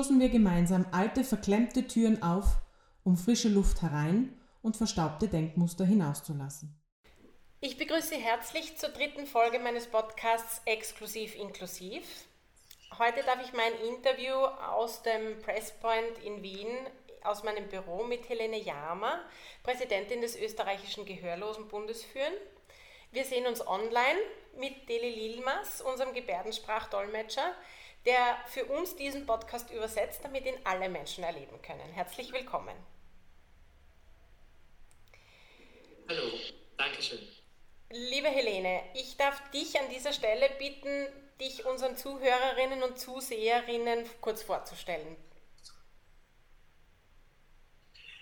Stoßen wir gemeinsam alte, verklemmte Türen auf, um frische Luft herein und verstaubte Denkmuster hinauszulassen. Ich begrüße herzlich zur dritten Folge meines Podcasts Exklusiv Inklusiv. Heute darf ich mein Interview aus dem Presspoint in Wien aus meinem Büro mit Helene Jama, Präsidentin des österreichischen Gehörlosenbundes, führen. Wir sehen uns online mit Deli Lilmas, unserem Gebärdensprachdolmetscher, der für uns diesen Podcast übersetzt, damit ihn alle Menschen erleben können. Herzlich willkommen. Hallo, Dankeschön. Liebe Helene, ich darf dich an dieser Stelle bitten, dich unseren Zuhörerinnen und Zuseherinnen kurz vorzustellen.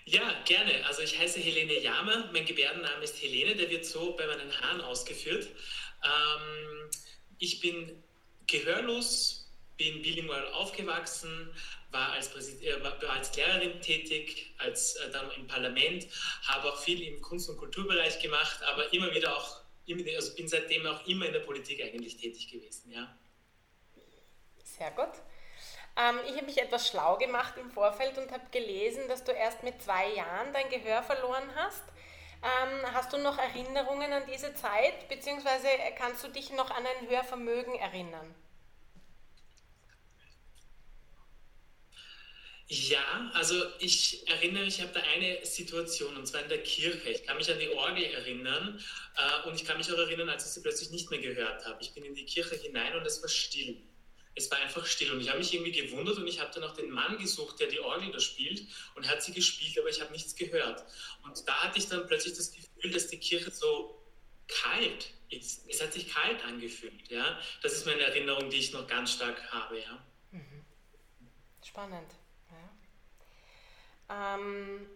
Ja, gerne. Also ich heiße Helene Jama, mein Gebärdenname ist Helene, der wird so bei meinen Haaren ausgeführt. Ähm, ich bin gehörlos, bin bilingual aufgewachsen, war als, äh, war als Lehrerin tätig, als äh, dann im Parlament, habe auch viel im Kunst- und Kulturbereich gemacht, aber immer wieder auch, also bin seitdem auch immer in der Politik eigentlich tätig gewesen. Ja. Sehr gut. Ähm, ich habe mich etwas schlau gemacht im Vorfeld und habe gelesen, dass du erst mit zwei Jahren dein Gehör verloren hast. Ähm, hast du noch Erinnerungen an diese Zeit, beziehungsweise kannst du dich noch an ein Hörvermögen erinnern? Ja, also ich erinnere mich, ich habe da eine Situation, und zwar in der Kirche. Ich kann mich an die Orgel erinnern äh, und ich kann mich auch erinnern, als ich sie plötzlich nicht mehr gehört habe. Ich bin in die Kirche hinein und es war still. Es war einfach still und ich habe mich irgendwie gewundert und ich habe dann auch den Mann gesucht, der die Orgel da spielt und hat sie gespielt, aber ich habe nichts gehört. Und da hatte ich dann plötzlich das Gefühl, dass die Kirche so kalt ist. Es hat sich kalt angefühlt. Ja? Das ist meine Erinnerung, die ich noch ganz stark habe. Ja? Mhm. Ähm,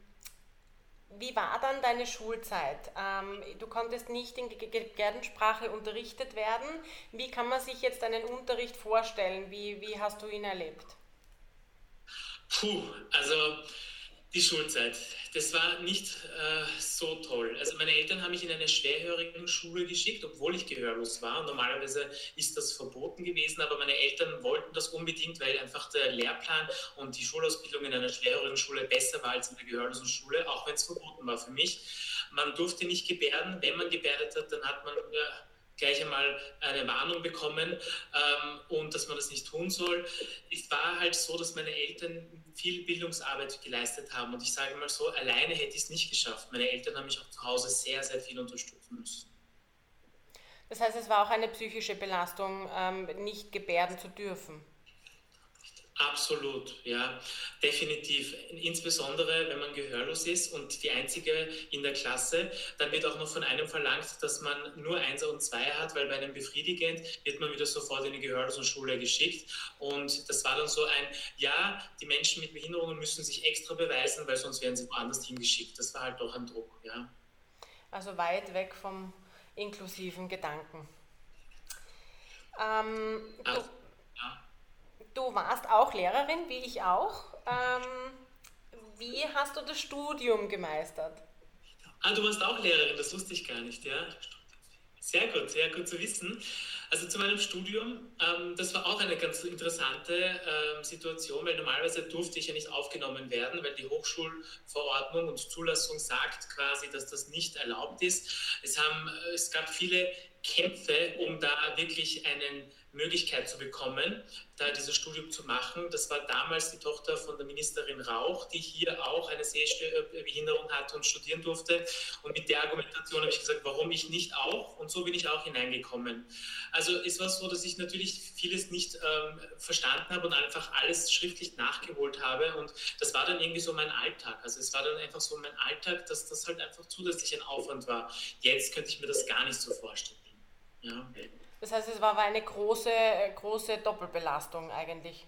wie war dann deine Schulzeit? Ähm, du konntest nicht in Gebärdensprache unterrichtet werden. Wie kann man sich jetzt einen Unterricht vorstellen? Wie, wie hast du ihn erlebt? Puh, also die Schulzeit, das war nicht äh, so toll. Also meine Eltern haben mich in eine schwerhörigen Schule geschickt, obwohl ich gehörlos war. Normalerweise ist das verboten gewesen, aber meine Eltern wollten das unbedingt, weil einfach der Lehrplan und die Schulausbildung in einer schwerhörigen Schule besser war als in der gehörlosen Schule, auch wenn es verboten war für mich. Man durfte nicht gebärden. Wenn man gebärdet hat, dann hat man... Ja, gleich einmal eine Warnung bekommen ähm, und dass man das nicht tun soll. Es war halt so, dass meine Eltern viel Bildungsarbeit geleistet haben und ich sage mal so, alleine hätte ich es nicht geschafft. Meine Eltern haben mich auch zu Hause sehr, sehr viel unterstützen müssen. Das heißt, es war auch eine psychische Belastung, ähm, nicht gebärden zu dürfen. Absolut, ja, definitiv. Insbesondere, wenn man gehörlos ist und die Einzige in der Klasse, dann wird auch noch von einem verlangt, dass man nur Einser und Zweier hat, weil bei einem befriedigend wird man wieder sofort in die Gehörlosenschule geschickt. Und das war dann so ein, ja, die Menschen mit Behinderungen müssen sich extra beweisen, weil sonst werden sie woanders hingeschickt. Das war halt doch ein Druck, ja. Also weit weg vom inklusiven Gedanken. Ähm, also, Du warst auch Lehrerin, wie ich auch. Ähm, wie hast du das Studium gemeistert? Ah, du warst auch Lehrerin, das wusste ich gar nicht, ja. Sehr gut, sehr gut zu wissen. Also zu meinem Studium, ähm, das war auch eine ganz interessante ähm, Situation, weil normalerweise durfte ich ja nicht aufgenommen werden, weil die Hochschulverordnung und Zulassung sagt quasi, dass das nicht erlaubt ist. Es, haben, es gab viele Kämpfe, um da wirklich eine Möglichkeit zu bekommen, da dieses Studium zu machen. Das war damals die Tochter von der Ministerin Rauch, die hier auch eine Sehbehinderung hatte und studieren durfte. Und mit der Argumentation habe ich gesagt, warum ich nicht auch? Und so bin ich auch hineingekommen. Also es war so, dass ich natürlich vieles nicht ähm, verstanden habe und einfach alles schriftlich nachgeholt habe. Und das war dann irgendwie so mein Alltag. Also es war dann einfach so mein Alltag, dass das halt einfach zusätzlich ein Aufwand war. Jetzt könnte ich mir das gar nicht so vorstellen. Ja. Das heißt, es war eine große, große Doppelbelastung eigentlich.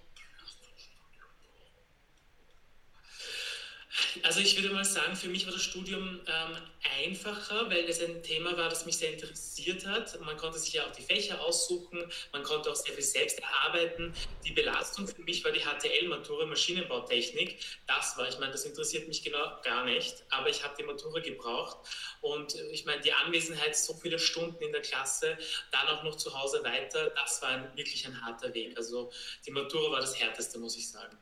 Also ich würde mal sagen, für mich war das Studium ähm, einfacher, weil es ein Thema war, das mich sehr interessiert hat. Man konnte sich ja auch die Fächer aussuchen, man konnte auch sehr viel selbst erarbeiten. Die Belastung für mich war die HTL-Matura Maschinenbautechnik. Das war, ich meine, das interessiert mich genau gar nicht, aber ich habe die Matura gebraucht. Und ich meine, die Anwesenheit so viele Stunden in der Klasse, dann auch noch zu Hause weiter, das war ein, wirklich ein harter Weg. Also die Matura war das härteste, muss ich sagen.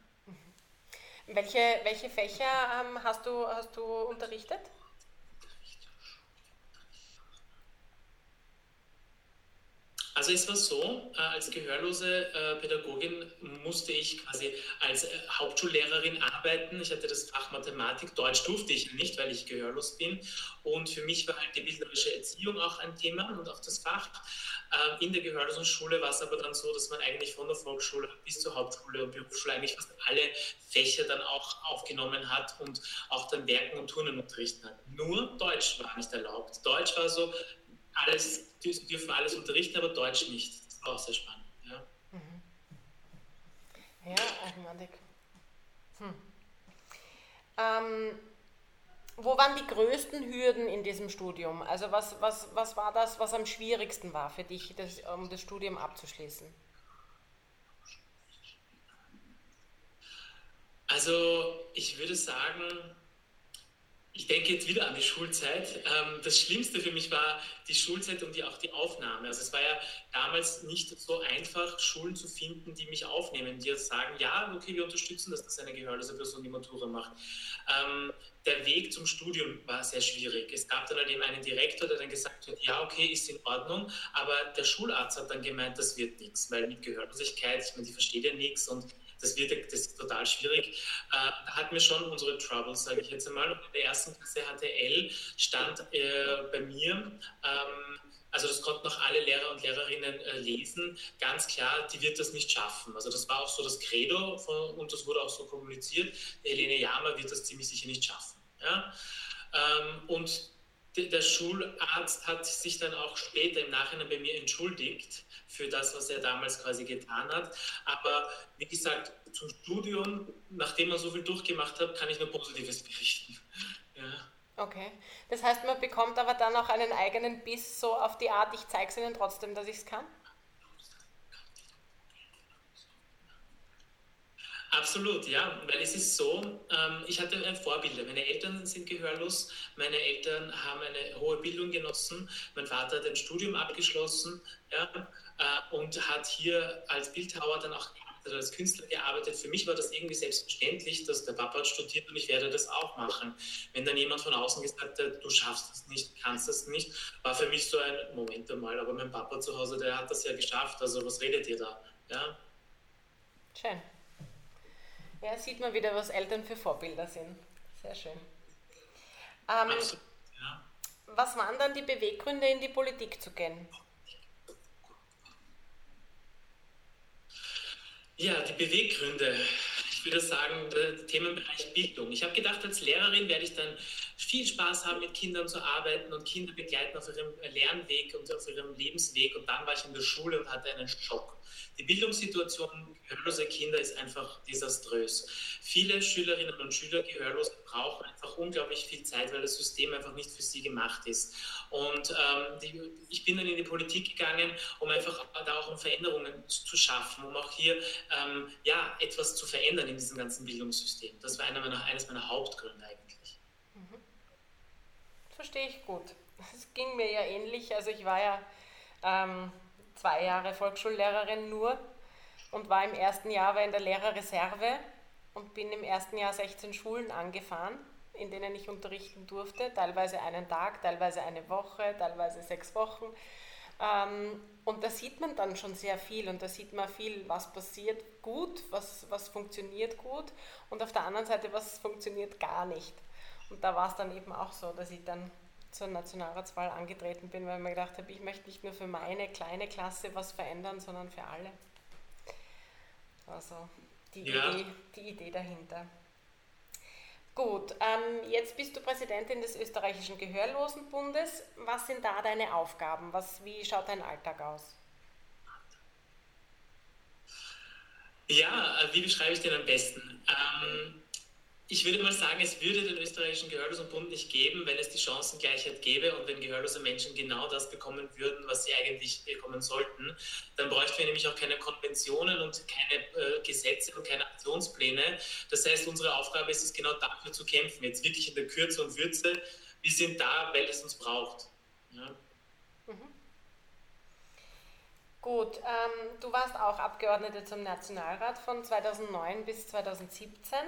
Welche, welche Fächer ähm, hast, du, hast du unterrichtet? Also es war so, äh, als gehörlose äh, Pädagogin musste ich quasi als äh, Hauptschullehrerin arbeiten. Ich hatte das Fach Mathematik, Deutsch durfte ich nicht, weil ich gehörlos bin. Und für mich war halt die bilderische Erziehung auch ein Thema und auch das Fach. Ähm, in der gehörlosen Schule war es aber dann so, dass man eigentlich von der Volksschule bis zur Hauptschule und Berufsschule eigentlich fast alle Fächer dann auch aufgenommen hat und auch dann Werken und Turnen unterrichten hat. Nur Deutsch war nicht erlaubt. Deutsch war so, alles, dürfen alles unterrichten, aber Deutsch nicht. Das war auch sehr spannend. Ja, mhm. ja eigenartig. Hm. Ähm, wo waren die größten Hürden in diesem Studium? Also was, was, was war das, was am schwierigsten war für dich, das, um das Studium abzuschließen? Also ich würde sagen, ich denke jetzt wieder an die Schulzeit. Ähm, das Schlimmste für mich war die Schulzeit und die, auch die Aufnahme. Also es war ja damals nicht so einfach, Schulen zu finden, die mich aufnehmen, die sagen, ja, okay, wir unterstützen, dass das eine gehörlose Person die Matura macht. Ähm, der Weg zum Studium war sehr schwierig. Es gab dann halt eben einen Direktor, der dann gesagt hat, ja, okay, ist in Ordnung, aber der Schularzt hat dann gemeint, das wird nichts, weil mit Gehörlosigkeit, ich meine, die versteht ja nichts und das wird das ist total schwierig. Äh, da hatten wir schon unsere Troubles, sage ich jetzt einmal. Und in der ersten Klasse HTL stand äh, bei mir, ähm, also das konnten auch alle Lehrer und Lehrerinnen äh, lesen, ganz klar, die wird das nicht schaffen. Also das war auch so das Credo von, und das wurde auch so kommuniziert. Helene Jama wird das ziemlich sicher nicht schaffen. Ja? Ähm, und der Schularzt hat sich dann auch später im Nachhinein bei mir entschuldigt für das, was er damals quasi getan hat. Aber wie gesagt, zum Studium, nachdem man so viel durchgemacht hat, kann ich nur Positives berichten. Ja. Okay. Das heißt, man bekommt aber dann auch einen eigenen Biss so auf die Art, ich zeige es Ihnen trotzdem, dass ich es kann? Absolut, ja, weil es ist so, ähm, ich hatte ein Vorbild. Meine Eltern sind gehörlos, meine Eltern haben eine hohe Bildung genossen, mein Vater hat ein Studium abgeschlossen ja, äh, und hat hier als Bildhauer dann auch also als Künstler gearbeitet. Für mich war das irgendwie selbstverständlich, dass der Papa hat studiert und ich werde das auch machen. Wenn dann jemand von außen gesagt hat, du schaffst das nicht, kannst das nicht, war für mich so ein Moment einmal. Aber mein Papa zu Hause, der hat das ja geschafft. Also was redet ihr da? Ja? Schön. Ja, sieht man wieder, was Eltern für Vorbilder sind. Sehr schön. Ähm, ja. Was waren dann die Beweggründe, in die Politik zu gehen? Ja, die Beweggründe. Ich würde sagen, der Themenbereich Bildung. Ich habe gedacht, als Lehrerin werde ich dann viel Spaß haben, mit Kindern zu arbeiten und Kinder begleiten auf ihrem Lernweg und auf ihrem Lebensweg. Und dann war ich in der Schule und hatte einen Schock. Die Bildungssituation gehörloser Kinder ist einfach desaströs. Viele Schülerinnen und Schüler gehörlos brauchen einfach unglaublich viel Zeit, weil das System einfach nicht für sie gemacht ist. Und ähm, die, ich bin dann in die Politik gegangen, um einfach da auch um Veränderungen zu schaffen, um auch hier ähm, ja, etwas zu verändern in diesem ganzen Bildungssystem. Das war einer meiner, eines meiner Hauptgründe eigentlich. Mhm. Verstehe ich gut. Es ging mir ja ähnlich. Also ich war ja ähm, zwei Jahre Volksschullehrerin nur und war im ersten Jahr in der Lehrerreserve und bin im ersten Jahr 16 Schulen angefahren, in denen ich unterrichten durfte, teilweise einen Tag, teilweise eine Woche, teilweise sechs Wochen. Ähm, und da sieht man dann schon sehr viel und da sieht man viel, was passiert gut, was, was funktioniert gut und auf der anderen Seite, was funktioniert gar nicht. Und da war es dann eben auch so, dass ich dann zur Nationalratswahl angetreten bin, weil ich mir gedacht habe, ich möchte nicht nur für meine kleine Klasse was verändern, sondern für alle. Also die, ja. Idee, die Idee dahinter. Gut, ähm, jetzt bist du Präsidentin des österreichischen Gehörlosenbundes. Was sind da deine Aufgaben? Was, wie schaut dein Alltag aus? Ja, äh, wie beschreibe ich den am besten? Ähm, ich würde mal sagen, es würde den österreichischen Gehörlosenbund nicht geben, wenn es die Chancengleichheit gäbe und wenn gehörlose Menschen genau das bekommen würden, was sie eigentlich bekommen sollten. Dann bräuchten wir nämlich auch keine Konventionen und keine äh, Gesetze und keine Aktionspläne. Das heißt, unsere Aufgabe ist es genau dafür zu kämpfen, jetzt wirklich in der Kürze und Würze. Wir sind da, weil es uns braucht. Ja. Mhm. Gut, ähm, du warst auch Abgeordnete zum Nationalrat von 2009 bis 2017.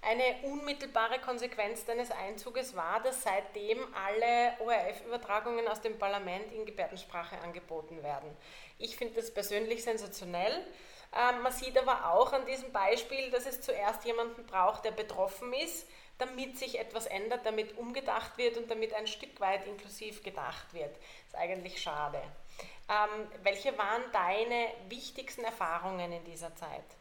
Eine unmittelbare Konsequenz deines Einzuges war, dass seitdem alle ORF-Übertragungen aus dem Parlament in Gebärdensprache angeboten werden. Ich finde das persönlich sensationell. Ähm, man sieht aber auch an diesem Beispiel, dass es zuerst jemanden braucht, der betroffen ist, damit sich etwas ändert, damit umgedacht wird und damit ein Stück weit inklusiv gedacht wird. Das ist eigentlich schade. Ähm, welche waren deine wichtigsten Erfahrungen in dieser Zeit?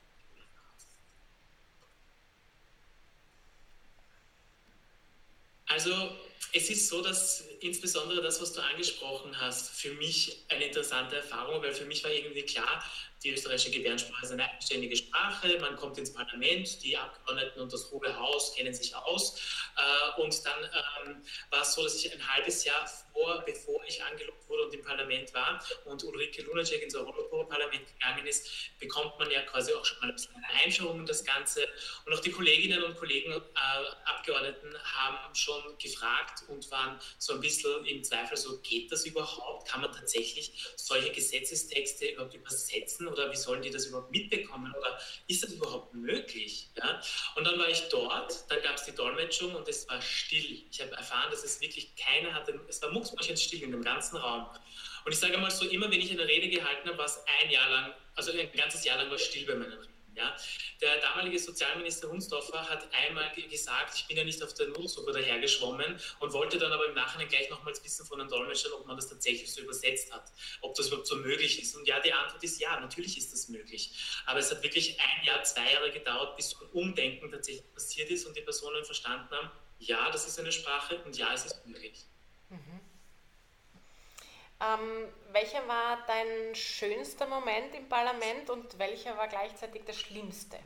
Also es ist so, dass insbesondere das, was du angesprochen hast, für mich eine interessante Erfahrung, weil für mich war irgendwie klar, die österreichische Gebärdensprache ist eine eigenständige Sprache, man kommt ins Parlament, die Abgeordneten und das Hohe Haus kennen sich aus. Äh, und dann ähm, war es so, dass ich ein halbes Jahr vor, bevor ich angelockt wurde und im Parlament war und Ulrike Lunacek ins Europaparlament gegangen ist, bekommt man ja quasi auch schon mal ein bisschen eine Einführung in das Ganze. Und auch die Kolleginnen und Kollegen, äh, Abgeordneten, haben schon gefragt und waren so ein bisschen im Zweifel so, geht das überhaupt? Kann man tatsächlich solche Gesetzestexte überhaupt übersetzen? oder wie sollen die das überhaupt mitbekommen oder ist das überhaupt möglich? Ja? Und dann war ich dort, dann gab es die Dolmetschung und es war still. Ich habe erfahren, dass es wirklich keiner hatte, es war mucksmäuschenstill in dem ganzen Raum. Und ich sage mal so, immer wenn ich eine Rede gehalten habe, war es ein Jahr lang, also ein ganzes Jahr lang war still bei meinen Reden. Ja? Der damalige Sozialminister Hunsdorfer hat einmal gesagt, ich bin ja nicht auf der Nullsuche dahergeschwommen und wollte dann aber im Nachhinein gleich nochmals wissen von den Dolmetschern, ob man das tatsächlich so übersetzt hat, ob das überhaupt so möglich ist. Und ja, die Antwort ist ja, natürlich ist das möglich. Aber es hat wirklich ein Jahr, zwei Jahre gedauert, bis so ein Umdenken tatsächlich passiert ist und die Personen verstanden haben, ja, das ist eine Sprache und ja, es ist möglich. Mhm. Ähm, welcher war dein schönster Moment im Parlament und welcher war gleichzeitig der schlimmste?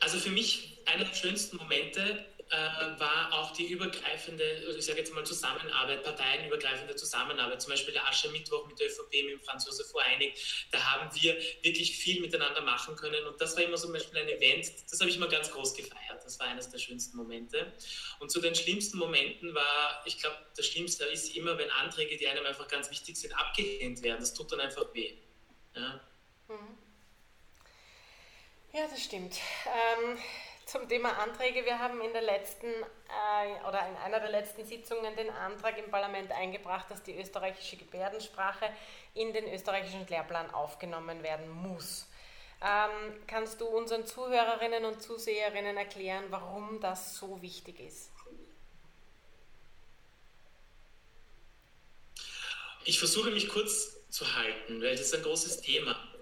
Also für mich einer der schönsten Momente äh, war auch die übergreifende, also ich sage jetzt mal Zusammenarbeit, parteienübergreifende Zusammenarbeit, zum Beispiel der Aschermittwoch mit der ÖVP, mit dem Franz Josef Voreinig, da haben wir wirklich viel miteinander machen können und das war immer zum Beispiel ein Event, das habe ich immer ganz groß gefeiert, das war eines der schönsten Momente. Und zu den schlimmsten Momenten war, ich glaube, das Schlimmste ist immer, wenn Anträge, die einem einfach ganz wichtig sind, abgelehnt werden, das tut dann einfach weh. Ja, mhm. ja das stimmt. Ähm zum Thema Anträge. Wir haben in der letzten äh, oder in einer der letzten Sitzungen den Antrag im Parlament eingebracht, dass die österreichische Gebärdensprache in den österreichischen Lehrplan aufgenommen werden muss. Ähm, kannst du unseren Zuhörerinnen und Zuseherinnen erklären, warum das so wichtig ist? Ich versuche mich kurz zu halten, weil das ist ein großes Thema.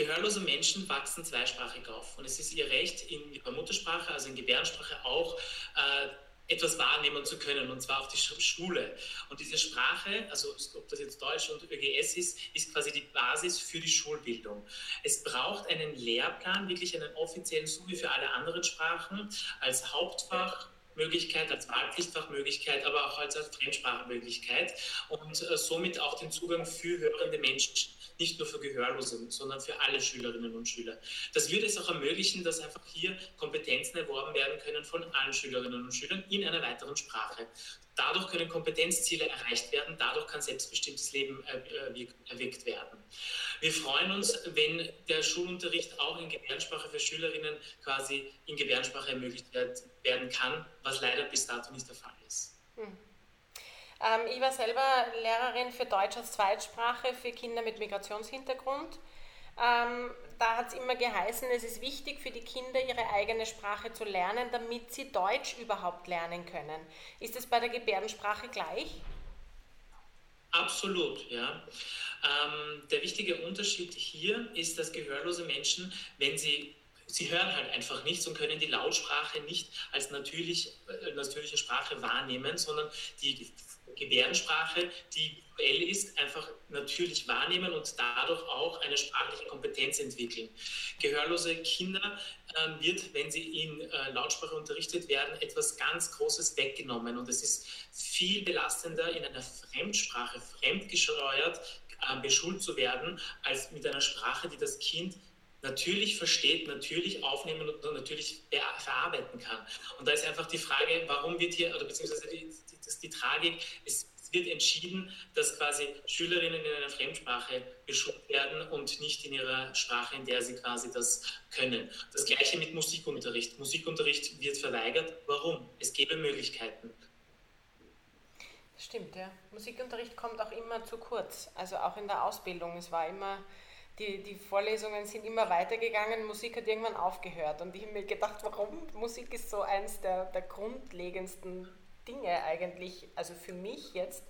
Gehörlose Menschen wachsen zweisprachig auf und es ist ihr Recht, in ihrer Muttersprache, also in Gebärdensprache auch äh, etwas wahrnehmen zu können, und zwar auf die Schule. Und diese Sprache, also ob das jetzt Deutsch und ÖGS ist, ist quasi die Basis für die Schulbildung. Es braucht einen Lehrplan, wirklich einen offiziellen, so wie für alle anderen Sprachen, als Hauptfach. Möglichkeit, als Wahlpflichtfachmöglichkeit, aber auch als Fremdsprachmöglichkeit und äh, somit auch den Zugang für hörende Menschen nicht nur für Gehörlose, sondern für alle Schülerinnen und Schüler. Das würde es auch ermöglichen, dass einfach hier Kompetenzen erworben werden können von allen Schülerinnen und Schülern in einer weiteren Sprache. Dadurch können Kompetenzziele erreicht werden, dadurch kann selbstbestimmtes Leben erwirkt werden. Wir freuen uns, wenn der Schulunterricht auch in Gebärdensprache für Schülerinnen quasi in Gebärdensprache ermöglicht werden kann, was leider bis dato nicht der Fall ist. Hm. Ähm, ich war selber Lehrerin für Deutsch als Zweitsprache für Kinder mit Migrationshintergrund. Ähm, da hat es immer geheißen, es ist wichtig für die Kinder, ihre eigene Sprache zu lernen, damit sie Deutsch überhaupt lernen können. Ist es bei der Gebärdensprache gleich? Absolut, ja. Ähm, der wichtige Unterschied hier ist, dass gehörlose Menschen, wenn sie sie hören halt einfach nichts und können die Lautsprache nicht als natürlich, äh, natürliche Sprache wahrnehmen, sondern die Gebärdensprache, die visuell ist, einfach natürlich wahrnehmen und dadurch auch eine sprachliche Kompetenz entwickeln. Gehörlose Kinder äh, wird, wenn sie in äh, Lautsprache unterrichtet werden, etwas ganz Großes weggenommen und es ist viel belastender in einer Fremdsprache, fremdgesteuert, äh, beschult zu werden, als mit einer Sprache, die das Kind natürlich versteht, natürlich aufnehmen und natürlich verarbeiten kann. Und da ist einfach die Frage, warum wird hier, oder beziehungsweise die, die, die Tragik, es wird entschieden, dass quasi Schülerinnen in einer Fremdsprache geschult werden und nicht in ihrer Sprache, in der sie quasi das können. Das gleiche mit Musikunterricht. Musikunterricht wird verweigert. Warum? Es gäbe Möglichkeiten. Stimmt, ja. Musikunterricht kommt auch immer zu kurz. Also auch in der Ausbildung. Es war immer die, die Vorlesungen sind immer weitergegangen, Musik hat irgendwann aufgehört. Und ich habe mir gedacht, warum? Musik ist so eins der, der grundlegendsten Dinge eigentlich, also für mich jetzt.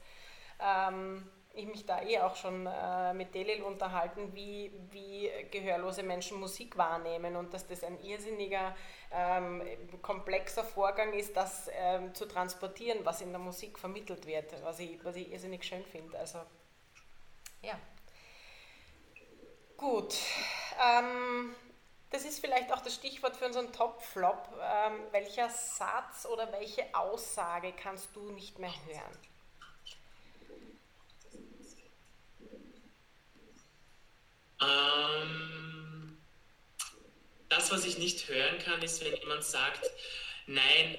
Ähm, ich mich da eh auch schon äh, mit Delil unterhalten, wie, wie gehörlose Menschen Musik wahrnehmen und dass das ein irrsinniger, ähm, komplexer Vorgang ist, das ähm, zu transportieren, was in der Musik vermittelt wird, was ich, was ich irrsinnig schön finde. Also, ja. Gut. Ähm, das ist vielleicht auch das Stichwort für unseren Top-Flop. Ähm, welcher Satz oder welche Aussage kannst du nicht mehr hören? Ähm, das, was ich nicht hören kann, ist, wenn jemand sagt, nein,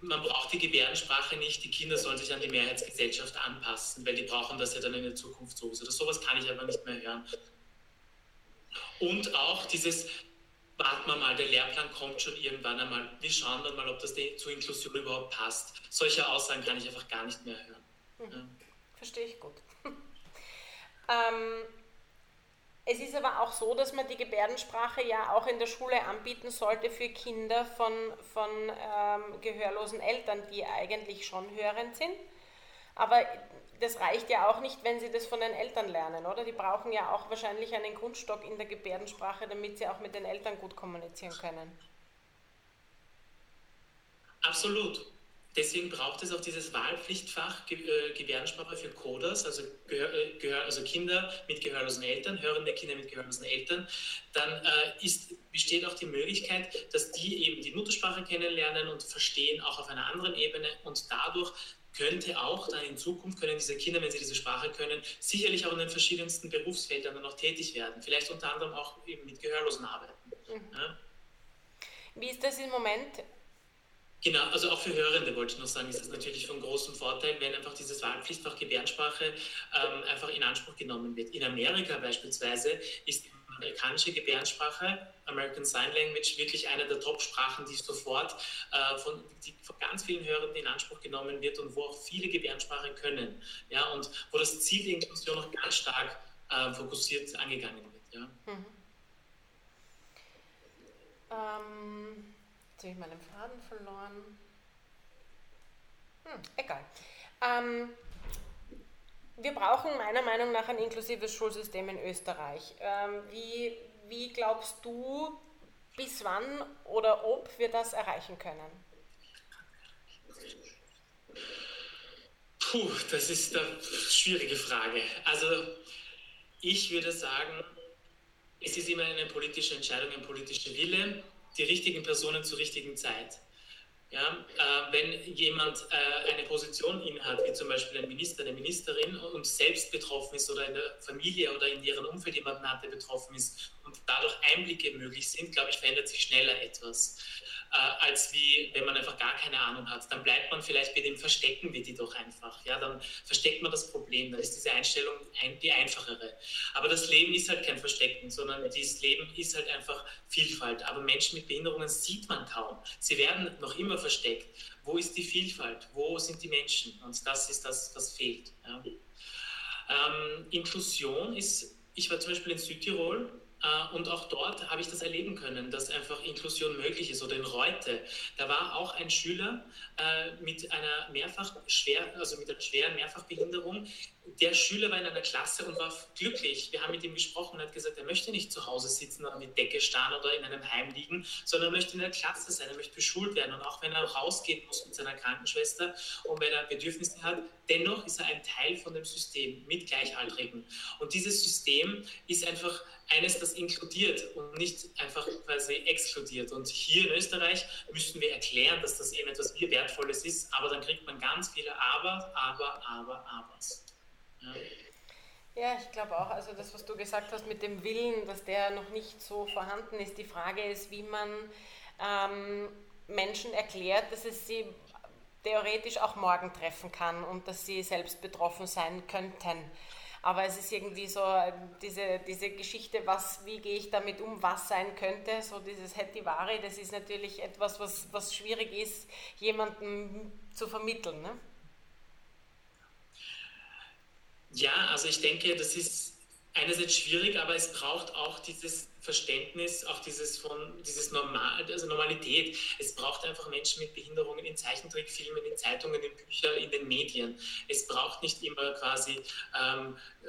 man braucht die Gebärdensprache nicht, die Kinder sollen sich an die Mehrheitsgesellschaft anpassen, weil die brauchen das ja dann in der Zukunft so. Oder sowas kann ich aber nicht mehr hören. Und auch dieses, warten wir mal, der Lehrplan kommt schon irgendwann einmal. Wir schauen dann mal, ob das zur Inklusion überhaupt passt. Solche Aussagen kann ich einfach gar nicht mehr hören. Mhm. Ja. Verstehe ich gut. ähm, es ist aber auch so, dass man die Gebärdensprache ja auch in der Schule anbieten sollte für Kinder von, von ähm, gehörlosen Eltern, die eigentlich schon hörend sind. Aber das reicht ja auch nicht, wenn sie das von den Eltern lernen, oder? Die brauchen ja auch wahrscheinlich einen Grundstock in der Gebärdensprache, damit sie auch mit den Eltern gut kommunizieren können. Absolut. Deswegen braucht es auch dieses Wahlpflichtfach äh, Gebärdensprache für Coders, also, äh, also Kinder mit gehörlosen Eltern, hörende Kinder mit gehörlosen Eltern. Dann äh, ist, besteht auch die Möglichkeit, dass die eben die Muttersprache kennenlernen und verstehen, auch auf einer anderen Ebene und dadurch könnte auch dann in Zukunft, können diese Kinder, wenn sie diese Sprache können, sicherlich auch in den verschiedensten Berufsfeldern dann noch tätig werden. Vielleicht unter anderem auch eben mit Gehörlosen arbeiten. Mhm. Ja? Wie ist das im Moment? Genau, also auch für Hörende wollte ich noch sagen, ist das natürlich von großem Vorteil, wenn einfach dieses Wahlpflichtfach Gebärdensprache ähm, einfach in Anspruch genommen wird. In Amerika beispielsweise ist amerikanische Gebärdensprache, American Sign Language, wirklich eine der Top-Sprachen, die sofort äh, von, die von ganz vielen Hörern in Anspruch genommen wird und wo auch viele Gebärdensprache können. Ja, und wo das Ziel der Inklusion noch ganz stark äh, fokussiert angegangen wird. Ja. Mhm. Ähm, jetzt habe ich meinen Faden verloren. Hm, egal. Ähm, wir brauchen meiner Meinung nach ein inklusives Schulsystem in Österreich. Ähm, wie, wie glaubst du, bis wann oder ob wir das erreichen können? Puh, das ist eine schwierige Frage. Also ich würde sagen, es ist immer eine politische Entscheidung, ein politischer Wille, die richtigen Personen zur richtigen Zeit. Ja, äh, wenn jemand äh, eine Position innehat, wie zum Beispiel ein Minister, eine Ministerin und selbst betroffen ist oder in der Familie oder in ihrem Umfeld jemanden hat, betroffen ist und dadurch Einblicke möglich sind, glaube ich, verändert sich schneller etwas äh, als wie wenn man einfach gar keine Ahnung hat. Dann bleibt man vielleicht bei dem Verstecken wir die doch einfach. Ja, dann versteckt man das Problem. Da ist diese Einstellung ein, die einfachere. Aber das Leben ist halt kein Verstecken, sondern dieses Leben ist halt einfach Vielfalt. Aber Menschen mit Behinderungen sieht man kaum. Sie werden noch immer versteckt. Wo ist die Vielfalt? Wo sind die Menschen? Und das ist das, was fehlt. Ja. Ähm, Inklusion ist, ich war zum Beispiel in Südtirol und auch dort habe ich das erleben können, dass einfach Inklusion möglich ist. Oder in Reute, da war auch ein Schüler äh, mit einer mehrfach schwer, also mit einer schweren Mehrfachbehinderung. Der Schüler war in einer Klasse und war glücklich. Wir haben mit ihm gesprochen und hat gesagt, er möchte nicht zu Hause sitzen oder mit Decke starren oder in einem Heim liegen, sondern er möchte in der Klasse sein, er möchte beschult werden. Und auch wenn er rausgehen muss mit seiner Krankenschwester und wenn er Bedürfnisse hat, dennoch ist er ein Teil von dem System mit Gleichaltrigen. Und dieses System ist einfach eines, das inkludiert und nicht einfach quasi exkludiert. Und hier in Österreich müssen wir erklären, dass das eben etwas wie Wertvolles ist, aber dann kriegt man ganz viele Aber, Aber, Aber, Abers. Ja. Ja, ich glaube auch. Also das, was du gesagt hast mit dem Willen, dass der noch nicht so vorhanden ist. Die Frage ist, wie man ähm, Menschen erklärt, dass es sie theoretisch auch morgen treffen kann und dass sie selbst betroffen sein könnten. Aber es ist irgendwie so ähm, diese, diese Geschichte, was, wie gehe ich damit um, was sein könnte, so dieses Hetivari, das ist natürlich etwas, was, was schwierig ist, jemandem zu vermitteln. Ne? Ja, also ich denke, das ist einerseits schwierig, aber es braucht auch dieses Verständnis, auch dieses von dieses Normal, also Normalität. Es braucht einfach Menschen mit Behinderungen in Zeichentrickfilmen, in Zeitungen, in Büchern, in den Medien. Es braucht nicht immer quasi ähm, äh,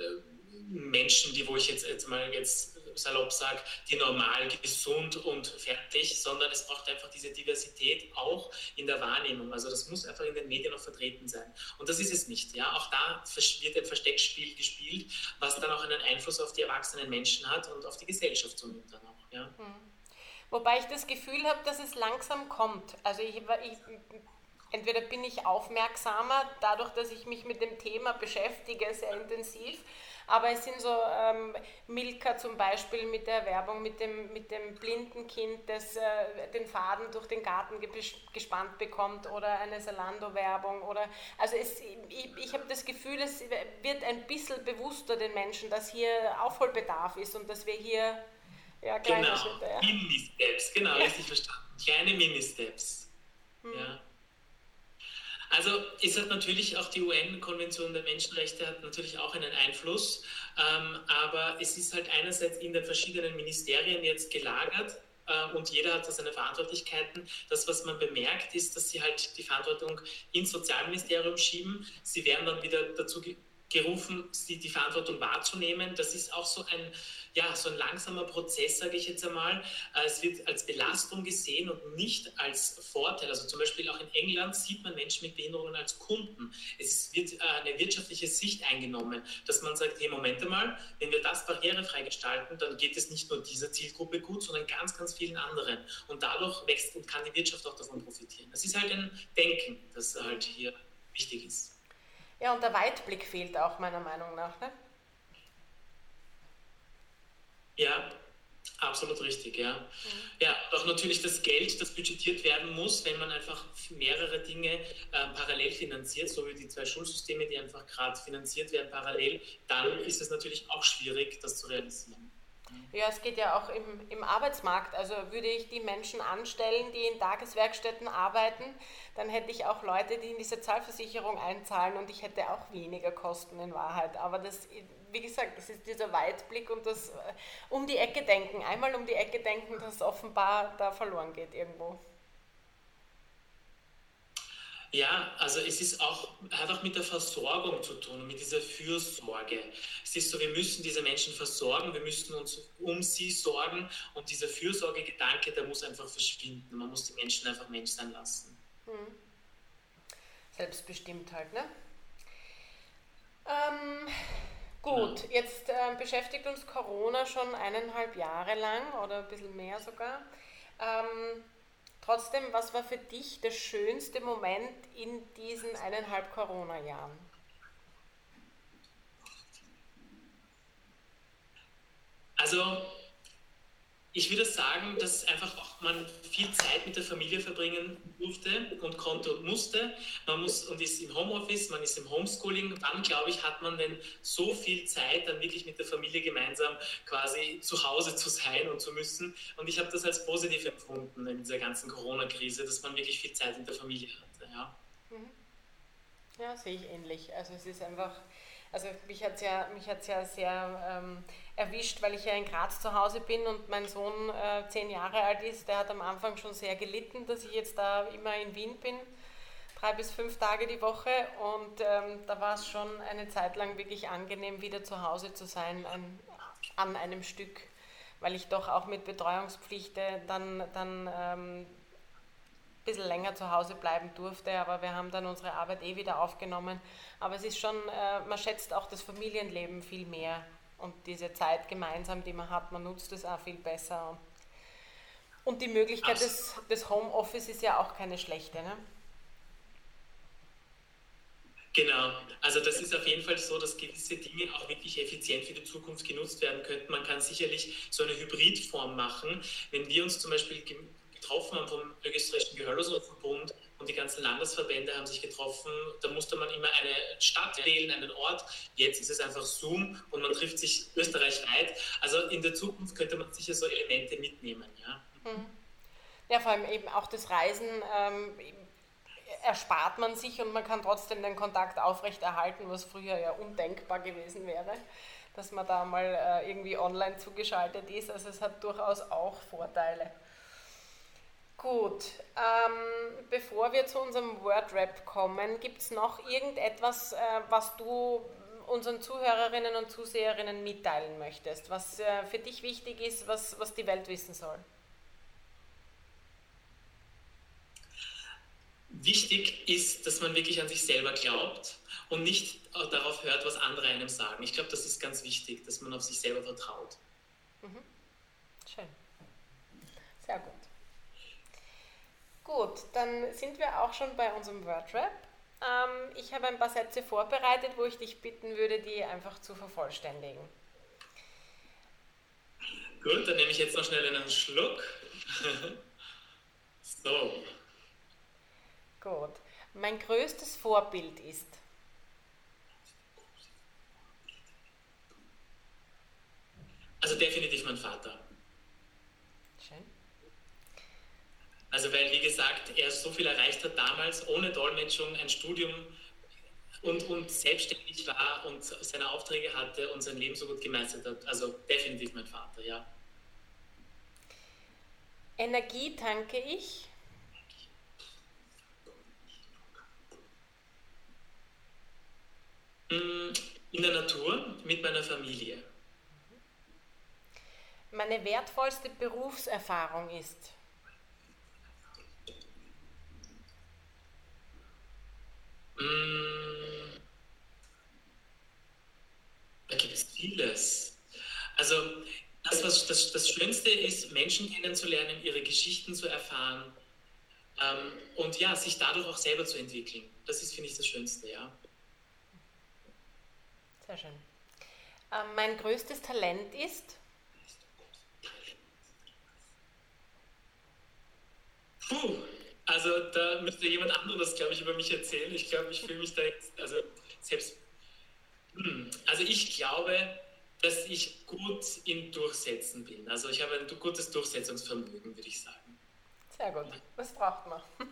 Menschen, die, wo ich jetzt, jetzt mal jetzt salopp sage, die normal gesund und fertig, sondern es braucht einfach diese Diversität auch in der Wahrnehmung. Also das muss einfach in den Medien auch vertreten sein. Und das ist es nicht. Ja? Auch da wird ein Versteckspiel gespielt, was dann auch einen Einfluss auf die erwachsenen Menschen hat und auf die Gesellschaft somit dann auch. Ja? Hm. Wobei ich das Gefühl habe, dass es langsam kommt. Also ich, ich entweder bin ich aufmerksamer, dadurch, dass ich mich mit dem Thema beschäftige, sehr intensiv, aber es sind so ähm, Milka zum Beispiel mit der Werbung mit dem, mit dem blinden Kind, das äh, den Faden durch den Garten gespannt bekommt oder eine Salando-Werbung oder also es, ich, ich habe das Gefühl, es wird ein bisschen bewusster den Menschen, dass hier Aufholbedarf ist und dass wir hier ja, kleine genau. Schritte. Ja. Mini-Steps, genau, ja. richtig verstanden. Kleine Mini-Steps. Hm. Ja. Also es hat natürlich auch die UN-Konvention der Menschenrechte hat natürlich auch einen Einfluss, ähm, aber es ist halt einerseits in den verschiedenen Ministerien jetzt gelagert äh, und jeder hat da seine Verantwortlichkeiten. Das, was man bemerkt, ist, dass sie halt die Verantwortung ins Sozialministerium schieben. Sie werden dann wieder dazu gerufen, die, die Verantwortung wahrzunehmen. Das ist auch so ein, ja, so ein langsamer Prozess, sage ich jetzt einmal. Äh, es wird als Belastung gesehen und nicht als Vorteil. Also zum Beispiel auch in England sieht man Menschen mit Behinderungen als Kunden. Es wird äh, eine wirtschaftliche Sicht eingenommen, dass man sagt, hey, Moment einmal, wenn wir das barrierefrei gestalten, dann geht es nicht nur dieser Zielgruppe gut, sondern ganz, ganz vielen anderen. Und dadurch wächst und kann die Wirtschaft auch davon profitieren. Das ist halt ein Denken, das halt hier wichtig ist. Ja, und der Weitblick fehlt auch meiner Meinung nach. Ne? Ja, absolut richtig, ja. Mhm. Ja, auch natürlich das Geld, das budgetiert werden muss, wenn man einfach mehrere Dinge äh, parallel finanziert, so wie die zwei Schulsysteme, die einfach gerade finanziert werden parallel, dann ist es natürlich auch schwierig, das zu realisieren. Ja, es geht ja auch im, im Arbeitsmarkt. Also würde ich die Menschen anstellen, die in Tageswerkstätten arbeiten, dann hätte ich auch Leute, die in die Sozialversicherung einzahlen und ich hätte auch weniger Kosten in Wahrheit. Aber das, wie gesagt, das ist dieser Weitblick und das äh, um die Ecke denken. Einmal um die Ecke denken, das offenbar da verloren geht irgendwo. Ja, also es ist auch, hat auch mit der Versorgung zu tun, mit dieser Fürsorge. Es ist so, wir müssen diese Menschen versorgen, wir müssen uns um sie sorgen und dieser Fürsorgegedanke, der muss einfach verschwinden. Man muss die Menschen einfach Mensch sein lassen. Hm. Selbstbestimmt halt, ne? Ähm, gut, genau. jetzt äh, beschäftigt uns Corona schon eineinhalb Jahre lang oder ein bisschen mehr sogar. Ähm, Trotzdem, was war für dich der schönste Moment in diesen eineinhalb Corona-Jahren? Also ich würde sagen, dass einfach auch man viel Zeit mit der Familie verbringen durfte und konnte und musste. Man muss und ist im Homeoffice, man ist im Homeschooling. Dann, glaube ich, hat man denn so viel Zeit, dann wirklich mit der Familie gemeinsam quasi zu Hause zu sein und zu müssen. Und ich habe das als positiv empfunden in dieser ganzen Corona-Krise, dass man wirklich viel Zeit mit der Familie hatte. Ja, mhm. ja sehe ich ähnlich. Also es ist einfach also mich hat es ja, ja sehr ähm, erwischt, weil ich ja in Graz zu Hause bin und mein Sohn äh, zehn Jahre alt ist. Der hat am Anfang schon sehr gelitten, dass ich jetzt da immer in Wien bin, drei bis fünf Tage die Woche. Und ähm, da war es schon eine Zeit lang wirklich angenehm, wieder zu Hause zu sein ein, an einem Stück, weil ich doch auch mit Betreuungspflicht dann, dann ähm, ein bisschen länger zu Hause bleiben durfte, aber wir haben dann unsere Arbeit eh wieder aufgenommen. Aber es ist schon, äh, man schätzt auch das Familienleben viel mehr und diese Zeit gemeinsam, die man hat, man nutzt es auch viel besser. Und die Möglichkeit des, des Homeoffice ist ja auch keine schlechte. Ne? Genau, also das ist auf jeden Fall so, dass gewisse Dinge auch wirklich effizient für die Zukunft genutzt werden könnten. Man kann sicherlich so eine Hybridform machen. Wenn wir uns zum Beispiel getroffen haben vom österreichischen Gehörlosenverbund und die ganzen Landesverbände haben sich getroffen. Da musste man immer eine Stadt wählen, einen Ort. Jetzt ist es einfach Zoom und man trifft sich österreichweit. Also in der Zukunft könnte man sicher so Elemente mitnehmen. Ja, mhm. ja vor allem eben auch das Reisen. Ähm, erspart man sich und man kann trotzdem den Kontakt aufrechterhalten, was früher ja undenkbar gewesen wäre, dass man da mal äh, irgendwie online zugeschaltet ist. Also es hat durchaus auch Vorteile. Gut, ähm, bevor wir zu unserem Word-Rap kommen, gibt es noch irgendetwas, äh, was du unseren Zuhörerinnen und Zuseherinnen mitteilen möchtest, was äh, für dich wichtig ist, was, was die Welt wissen soll? Wichtig ist, dass man wirklich an sich selber glaubt und nicht darauf hört, was andere einem sagen. Ich glaube, das ist ganz wichtig, dass man auf sich selber vertraut. Mhm. Schön. Sehr gut. Gut, dann sind wir auch schon bei unserem Wordrap. Ähm, ich habe ein paar Sätze vorbereitet, wo ich dich bitten würde, die einfach zu vervollständigen. Gut, dann nehme ich jetzt noch schnell einen Schluck. so. Gut. Mein größtes Vorbild ist. Also definitiv mein Vater. Also weil, wie gesagt, er so viel erreicht hat damals ohne Dolmetschung, ein Studium und, und selbstständig war und seine Aufträge hatte und sein Leben so gut gemeistert hat. Also definitiv mein Vater, ja. Energie tanke ich. Mm, in der Natur mit meiner Familie. Meine wertvollste Berufserfahrung ist. Da gibt es vieles. Also das, was das, das Schönste ist, Menschen kennenzulernen, ihre Geschichten zu erfahren ähm, und ja, sich dadurch auch selber zu entwickeln. Das ist, finde ich, das Schönste, ja. Sehr schön. Ähm, mein größtes Talent ist? Puh, also da müsste jemand anderes, glaube ich, über mich erzählen. Ich glaube, ich fühle mich da jetzt, also selbst. Hm, also ich glaube, dass ich gut im Durchsetzen bin. Also ich habe ein gutes Durchsetzungsvermögen, würde ich sagen. Sehr gut, das braucht man.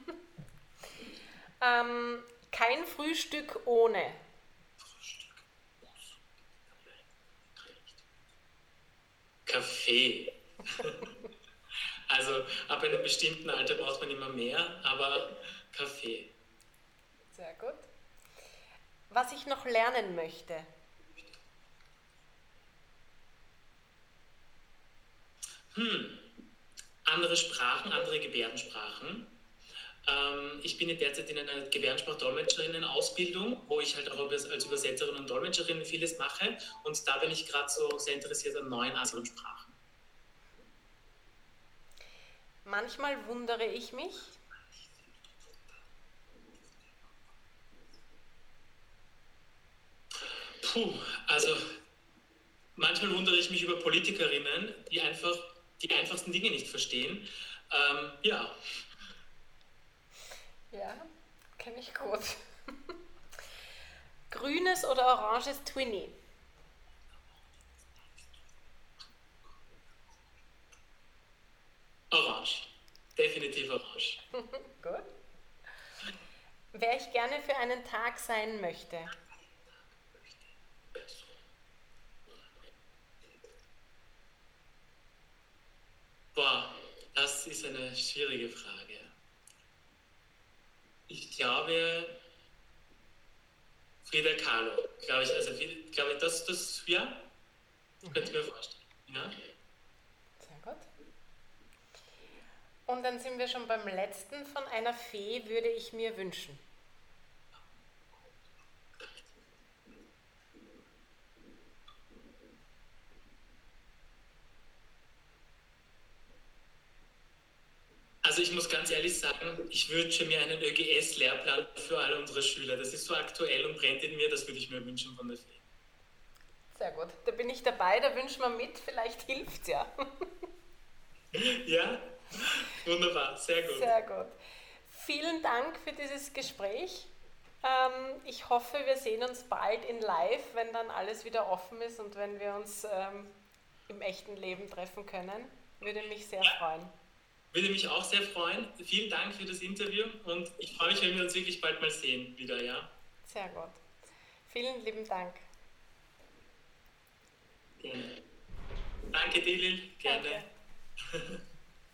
ähm, kein Frühstück ohne. Kaffee. Also ab einem bestimmten Alter braucht man immer mehr, aber Kaffee. Sehr gut. Was ich noch lernen möchte. Hm. Andere Sprachen, andere Gebärdensprachen. Ähm, ich bin derzeit in einer Gebärdensprachdolmetscherinnen-Ausbildung, wo ich halt auch als Übersetzerin und Dolmetscherin vieles mache. Und da bin ich gerade so sehr interessiert an neuen anderen Sprachen. Manchmal wundere ich mich. Puh, also manchmal wundere ich mich über Politikerinnen, die einfach die einfachsten Dinge nicht verstehen. Ähm, ja. Ja, kenne ich gut. Grünes oder oranges Twinny? Orange. Definitiv orange. gut. Wer ich gerne für einen Tag sein möchte? Boah, das ist eine schwierige Frage. Ich glaube, Frida Kahlo, glaube ich, also glaube ich, das, das, ja, mhm. könnte ich mir vorstellen. Ja. Sehr gut. Und dann sind wir schon beim letzten von einer Fee, würde ich mir wünschen. Also ich muss ganz ehrlich sagen, ich wünsche mir einen ÖGS-Lehrplan für alle unsere Schüler. Das ist so aktuell und brennt in mir, das würde ich mir wünschen von der FE. Sehr gut. Da bin ich dabei, da wünschen wir mit, vielleicht hilft es ja. ja, wunderbar, sehr gut. Sehr gut. Vielen Dank für dieses Gespräch. Ähm, ich hoffe, wir sehen uns bald in Live, wenn dann alles wieder offen ist und wenn wir uns ähm, im echten Leben treffen können. Würde mich sehr ja. freuen. Würde mich auch sehr freuen. Vielen Dank für das Interview und ich freue mich, wenn wir uns wirklich bald mal sehen wieder, ja? Sehr gut. Vielen lieben Dank. Gerne. Danke, Delil. Gerne. Danke.